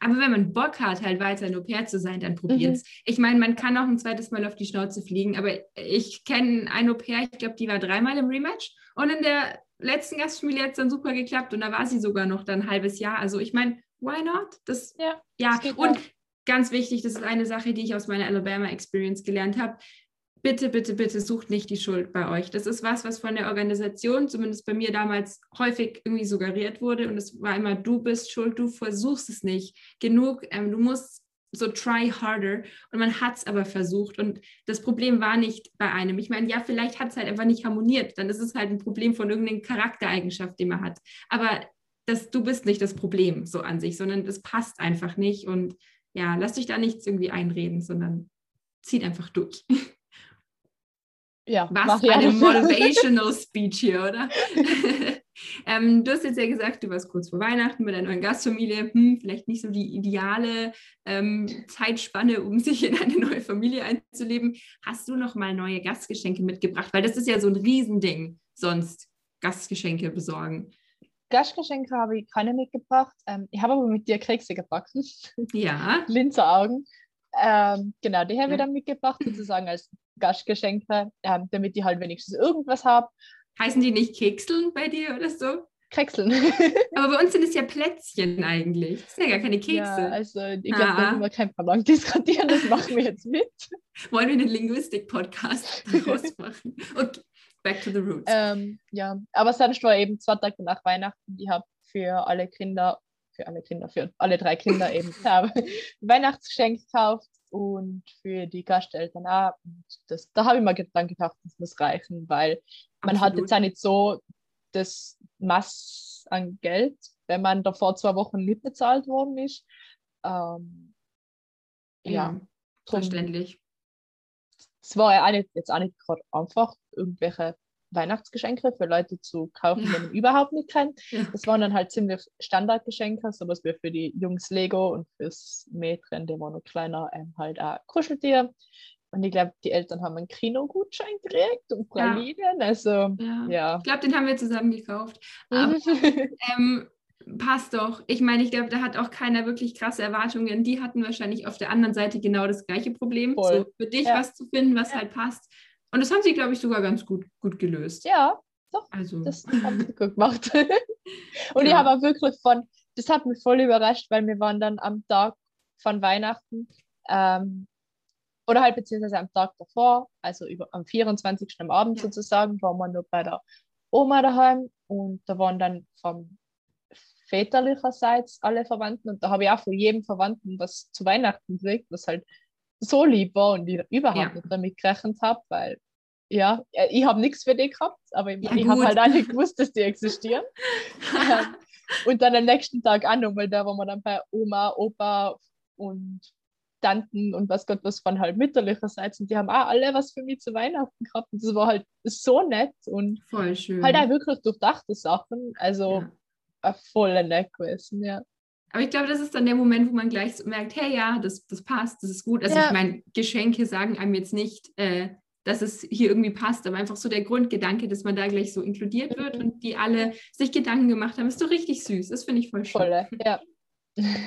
Aber wenn man Bock hat, halt weiter ein Au-pair zu sein, dann probiert's. Mhm. Ich meine, man kann auch ein zweites Mal auf die Schnauze fliegen, aber ich kenne ein Au-pair, ich glaube, die war dreimal im Rematch und in der letzten Gastfamilie hat es dann super geklappt und da war sie sogar noch dann ein halbes Jahr. Also ich meine, why not? Das, ja, ja. Das und ganz wichtig, das ist eine Sache, die ich aus meiner Alabama Experience gelernt habe. Bitte, bitte, bitte sucht nicht die Schuld bei euch. Das ist was, was von der Organisation, zumindest bei mir damals, häufig irgendwie suggeriert wurde. Und es war immer, du bist schuld, du versuchst es nicht genug. Ähm, du musst so try harder. Und man hat es aber versucht. Und das Problem war nicht bei einem. Ich meine, ja, vielleicht hat es halt einfach nicht harmoniert. Dann ist es halt ein Problem von irgendeiner Charaktereigenschaft, den man hat. Aber das, du bist nicht das Problem so an sich, sondern es passt einfach nicht. Und ja, lass dich da nichts irgendwie einreden, sondern zieht einfach durch. Ja, Was ja. eine Motivational Speech hier, oder? ähm, du hast jetzt ja gesagt, du warst kurz vor Weihnachten mit deiner neuen Gastfamilie. Hm, vielleicht nicht so die ideale ähm, Zeitspanne, um sich in eine neue Familie einzuleben. Hast du noch mal neue Gastgeschenke mitgebracht? Weil das ist ja so ein Riesending, sonst Gastgeschenke besorgen. Gastgeschenke habe ich keine mitgebracht. Ähm, ich habe aber mit dir Kekse gebacken. Ja. Linzer Augen. Ähm, genau, die habe ich dann mitgebracht, sozusagen als Gastgeschenke, ähm, damit ich halt wenigstens irgendwas habe. Heißen die nicht Kekseln bei dir oder so? Kekseln. Aber bei uns sind es ja Plätzchen eigentlich. Das sind ja gar keine Kekse. Ja, also ich glaube, da müssen wir kein Verlangen diskutieren, das machen wir jetzt mit. Wollen wir einen Linguistik-Podcast machen? Okay, back to the roots. Ähm, ja, aber sonst war eben zwei Tage nach Weihnachten, ich habe für alle Kinder, für alle Kinder, für alle drei Kinder eben Weihnachtsgeschenk gekauft und für die Gasteltern auch. Und das, da habe ich mir dann gedacht, das muss reichen, weil man Absolut. hat jetzt auch nicht so das Mass an Geld, wenn man davor zwei Wochen nicht bezahlt worden ist. Ähm, ja, ja, verständlich. es war ja auch nicht, jetzt auch nicht gerade einfach, irgendwelche Weihnachtsgeschenke für Leute zu kaufen, Ja. die man überhaupt nicht kennt. Ja. Das waren dann halt ziemlich Standardgeschenke, sowas wie für die Jungs Lego und fürs Mädchen, der war noch kleiner, ähm, halt auch Kuscheltier. Und ich glaube, die Eltern haben einen Kinogutschein gekriegt und Ja. Pralinen. Also, Ja. ja. Ich glaube, den haben wir zusammen gekauft. Aber ähm, passt doch. Ich meine, ich glaube, da hat auch keiner wirklich krasse Erwartungen. Die hatten wahrscheinlich auf der anderen Seite genau das gleiche Problem. So für dich Ja. was zu finden, was Ja. halt passt. Und das haben sie, glaube ich, sogar ganz gut, gut gelöst. ja, Also, das haben sie gut gemacht. und ich Ja. habe auch wirklich von, das hat mich voll überrascht, weil wir waren dann am Tag von Weihnachten ähm, oder halt beziehungsweise am Tag davor, also über, am 24. am Abend Ja. sozusagen, waren wir noch bei der Oma daheim und da waren dann vom väterlicherseits alle Verwandten und da habe ich auch von jedem Verwandten was zu Weihnachten gekriegt, was halt so lieb war und ich überhaupt Ja. nicht damit gerechnet habe, weil ja, äh, ich habe nichts für die gehabt, aber ich, Ja, ich habe halt auch nicht gewusst, dass die existieren. Ähm, und dann am nächsten Tag auch noch, weil da waren wir dann bei Oma, Opa und Tanten und was Gott was von halt mütterlicherseits und die haben auch alle was für mich zu Weihnachten gehabt und das war halt so nett und voll schön. halt auch wirklich durchdachte Sachen, also Ja. äh, voll nett gewesen, ja. Aber ich glaube, das ist dann der Moment, wo man gleich so merkt, hey, ja, das, das passt, das ist gut. Also Ja. ich meine, Geschenke sagen einem jetzt nicht, äh, dass es hier irgendwie passt, aber einfach so der Grundgedanke, dass man da gleich so inkludiert wird Mhm. und die alle sich Gedanken gemacht haben, ist doch richtig süß. Das finde ich voll schön. Voll, ja.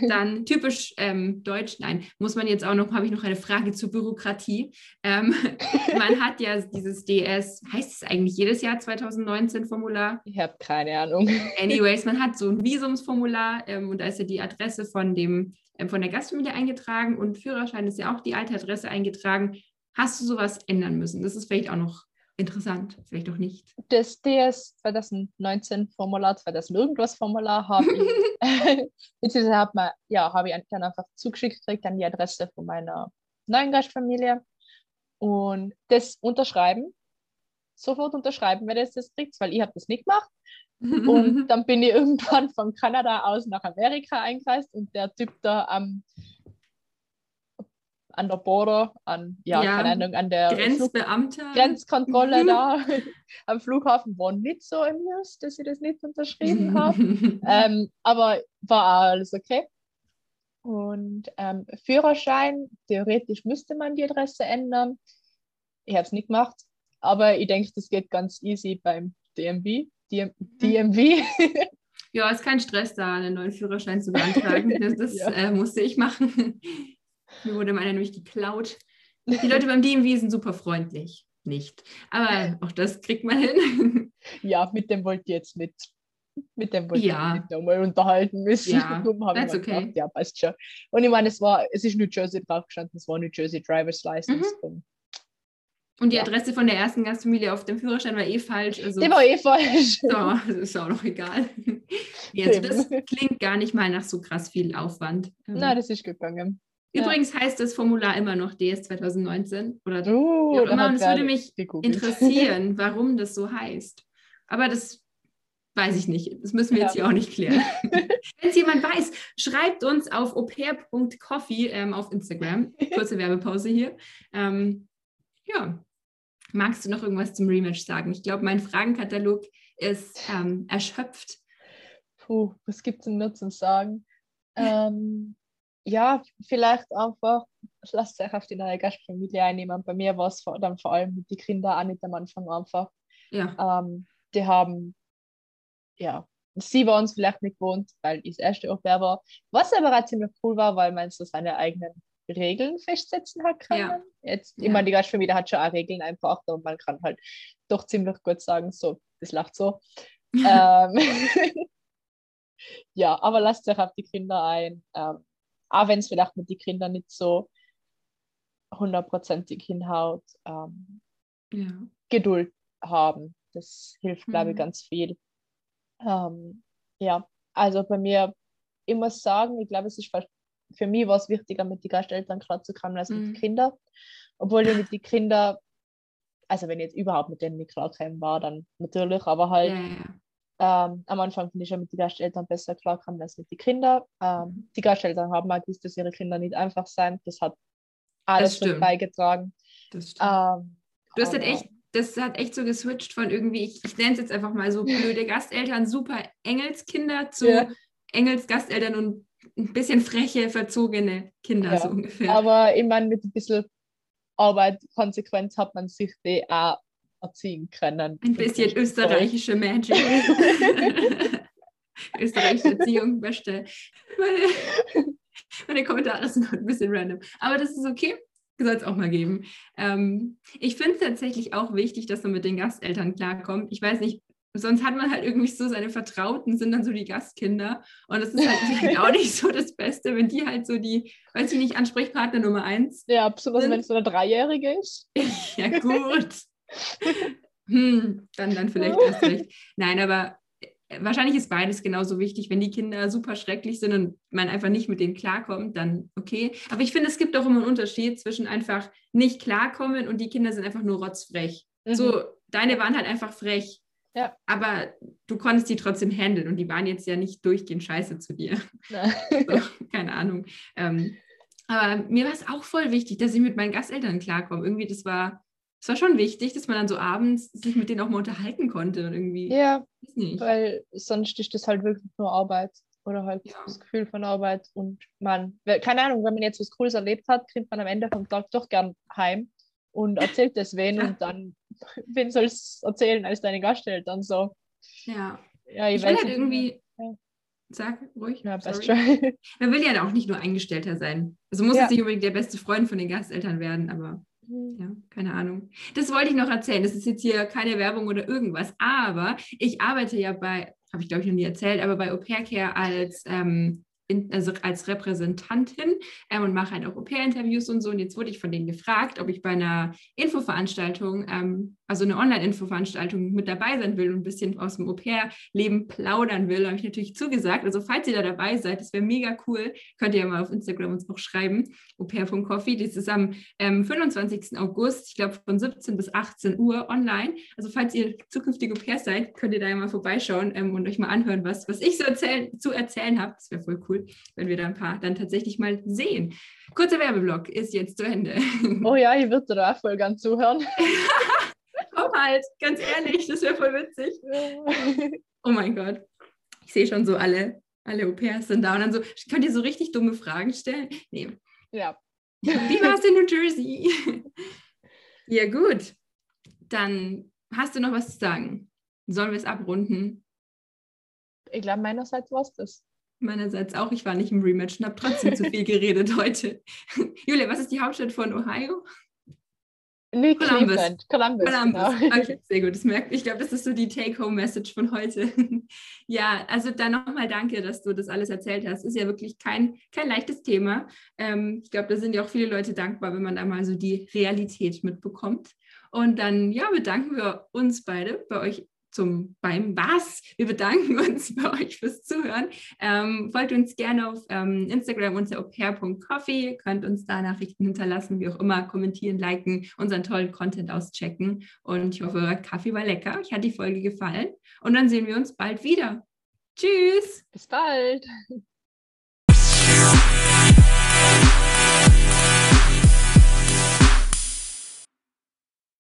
Dann typisch ähm, deutsch, nein, muss man jetzt auch noch, habe ich noch eine Frage zur Bürokratie. Ähm, man hat ja dieses DS, heißt es eigentlich jedes Jahr 2019 Formular? Ich habe keine Ahnung. Anyways, man hat so ein Visumsformular ähm, und da ist ja die Adresse von dem ähm, von der Gastfamilie eingetragen und Führerschein ist ja auch die alte Adresse eingetragen. Hast du sowas ändern müssen? Das ist vielleicht auch noch interessant, vielleicht auch nicht. Das DS 2019 Formular, 2000 irgendwas Formular habe ich, beziehungsweise habe ja, habe ich dann einfach zugeschickt gekriegt an die Adresse von meiner neuen Gastfamilie. Und das unterschreiben, sofort unterschreiben, wenn das das kriegt, weil ich habe das nicht gemacht. Und dann bin ich irgendwann von Kanada aus nach Amerika eingereist und der Typ da am an der Border, an, ja, Ja, keine Ahnung, an der Flug Grenzbeamter. Grenzkontrolle Mhm. da am Flughafen war nicht so amused, dass ich das nicht unterschrieben habe. ähm, aber war alles okay. Und ähm, Führerschein, theoretisch müsste man die Adresse ändern. Ich habe es nicht gemacht, aber ich denke, das geht ganz easy beim DMV. DM, DMV. ja, ist kein Stress da, einen neuen Führerschein zu beantragen. Das, das Ja. äh, musste ich machen. Mir wurde meiner nämlich geklaut. Die Leute beim DMV sind super freundlich. Nicht. Aber auch das kriegt man hin. ja, mit dem wollte ich jetzt mit. Mit dem wollte Ja. ich mich nochmal unterhalten müssen. Ja, Darum habe ich okay. gedacht, ja, passt schon. Und ich meine, es war, es ist New Jersey drauf gestanden, es war New Jersey Driver's License. Mhm. Und die Ja. Adresse von der ersten Gastfamilie auf dem Führerschein war eh falsch. Also, Die war eh falsch. so, das ist auch noch egal. ja, also das klingt gar nicht mal nach so krass viel Aufwand. Nein, das ist gegangen. Ja. Übrigens heißt das Formular immer noch DS 2019 oder da immer. Und es würde mich interessieren, warum das so heißt. Aber das weiß ich nicht. Das müssen wir Ja. jetzt hier auch nicht klären. Wenn es jemand weiß, schreibt uns auf opair.coffee ähm, auf Instagram. Kurze Werbepause hier. Ähm, ja. Magst du noch irgendwas zum Rematch sagen? Ich glaube, mein Fragenkatalog ist ähm, erschöpft. Puh, was gibt es denn noch zu sagen? Ähm, ja, vielleicht einfach, lasst euch auf die neue Gastfamilie einnehmen. Bei mir war es dann vor allem mit den Kindern auch nicht am Anfang einfach. Ja, Ähm, die haben, ja, sie waren es vielleicht nicht gewohnt, weil ich das erste Au-pair war. Was aber auch ziemlich cool war, weil man so seine eigenen Regeln festsetzen hat können. Ja. Jetzt, ich Ja. meine, die Gastfamilie hat schon auch Regeln einfach und man kann halt doch ziemlich gut sagen, so, das lacht so. ähm, ja, aber lasst euch auf die Kinder ein. Ähm, auch wenn es vielleicht mit den Kindern nicht so hundertprozentig hinhaut. Ähm, ja. Geduld haben. Das hilft, glaube ich, Mhm. ganz viel. Ähm, ja, also bei mir, ich muss sagen, ich glaube, es ist für mich war es wichtiger, mit den Gasteltern klarzukommen als mit Mhm. den Kindern. Obwohl ich mit den Kindern, also wenn ich jetzt überhaupt mit denen nicht klargekommen war, dann natürlich, aber halt ja, ja. Ähm, am Anfang bin ich ja mit den Gasteltern besser klargekommen als mit den Kindern. Ähm, die Gasteltern haben auch gewusst, dass ihre Kinder nicht einfach sein. Das hat alles schon stimmt. beigetragen. Das stimmt. Ähm, Du hast halt echt, das hat echt so geswitcht von irgendwie, ich, ich nenne es jetzt einfach mal so blöde Gasteltern, super Engelskinder zu Ja. Engelsgasteltern und ein bisschen freche, verzogene Kinder, Ja, so ungefähr. Aber ich meine, mit ein bisschen Arbeit, Konsequenz hat man sich die auch erziehen können. ein bisschen österreichische Magic. Österreichische Erziehung, beste. Meine, meine Kommentare sind ein bisschen random. Aber das ist okay. Soll es auch mal geben. Ähm, ich finde es tatsächlich auch wichtig, dass man mit den Gasteltern klarkommt. Ich weiß nicht, sonst hat man halt irgendwie so seine Vertrauten, sind dann so die Gastkinder. Und das ist halt auch nicht so das Beste, wenn die halt so die, weiß ich nicht, Ansprechpartner Nummer eins Ja, absolut, Sind- wenn es so eine Dreijährige ist. ja, gut. hm, dann, dann vielleicht erst recht. Nein, aber äh, wahrscheinlich ist beides genauso wichtig. Wenn die Kinder super schrecklich sind und man einfach nicht mit denen klarkommt, dann okay. Aber ich finde, es gibt auch immer einen Unterschied zwischen einfach nicht klarkommen und die Kinder sind einfach nur rotzfrech. Mhm. So, deine waren halt einfach frech. Ja. Aber du konntest die trotzdem handeln und die waren jetzt ja nicht durchgehend scheiße zu dir. So, keine Ahnung. Ähm, aber mir war es auch voll wichtig, dass ich mit meinen Gasteltern klarkomme. Irgendwie, das war, das war schon wichtig, dass man dann so abends sich mit denen auch mal unterhalten konnte und irgendwie, ja, weiß weil sonst ist das halt wirklich nur Arbeit oder halt Ja. das Gefühl von Arbeit und man, keine Ahnung, wenn man jetzt was Cooles erlebt hat, kommt man am Ende vom Tag doch gern heim und erzählt das wen Ja. und dann, wen soll es erzählen als deine Gasteltern so. Ja, Ja, ich will halt nicht. irgendwie, Ja. sag ruhig, Ja, best. Man will ja auch nicht nur Eingestellter sein. Also muss Ja. jetzt nicht unbedingt der beste Freund von den Gasteltern werden, aber Ja, keine Ahnung. Das wollte ich noch erzählen. Das ist jetzt hier keine Werbung oder irgendwas. Aber ich arbeite ja bei, habe ich glaube ich noch nie erzählt, aber bei Au Pair Care als, ähm, in, also als Repräsentantin ähm, und mache halt auch Au Pair-Interviews und so. Und jetzt wurde ich von denen gefragt, ob ich bei einer Infoveranstaltung, ähm, also eine Online-Infoveranstaltung mit dabei sein will und ein bisschen aus dem Au Pair-Leben plaudern will. Habe ich natürlich zugesagt. Also falls ihr da dabei seid, das wäre mega cool, könnt ihr ja mal auf Instagram uns auch schreiben, aupair.coffee. Das ist am ähm, 25. August, ich glaube von 17 bis 18 Uhr online. Also falls ihr zukünftige Au-pair seid, könnt ihr da ja mal vorbeischauen ähm, und euch mal anhören, was, was ich so erzählen, zu erzählen habe. Das wäre voll cool, wenn wir da ein paar dann tatsächlich mal sehen. Kurzer Werbeblock ist jetzt zu Ende. Oh ja, ich würde da auch voll gern zuhören. Halt, ganz ehrlich, das wäre voll witzig. Oh mein Gott. Ich sehe schon so alle, alle Au-pairs sind da und dann so, könnt ihr so richtig dumme Fragen stellen? Nee, ja. Wie war es in New Jersey? ja, gut. Dann hast du noch was zu sagen. Sollen wir es abrunden? Ich glaube, meinerseits war es das. Meinerseits auch. Ich war nicht im Rematch und habe trotzdem zu viel geredet heute. Julia, was ist die Hauptstadt von Ohio? Nee, Columbus. Cleveland. Columbus, Columbus. genau. Okay, sehr gut. Das merkt, ich glaube, das ist so die Take-Home-Message von heute. ja, also dann nochmal danke, dass du das alles erzählt hast. Ist ja wirklich kein, kein leichtes Thema. Ähm, ich glaube, da sind ja auch viele Leute dankbar, wenn man da mal so die Realität mitbekommt. Und dann, ja, bedanken wir uns beide bei euch zum beim Was. Wir bedanken uns bei euch fürs Zuhören. Ähm, folgt uns gerne auf ähm, Instagram unter aupair.coffee. Ihr könnt uns da Nachrichten hinterlassen, wie auch immer, kommentieren, liken, unseren tollen Content auschecken. Und ich hoffe, Kaffee war lecker. Euch hat die Folge gefallen. Und dann sehen wir uns bald wieder. Tschüss. Bis bald.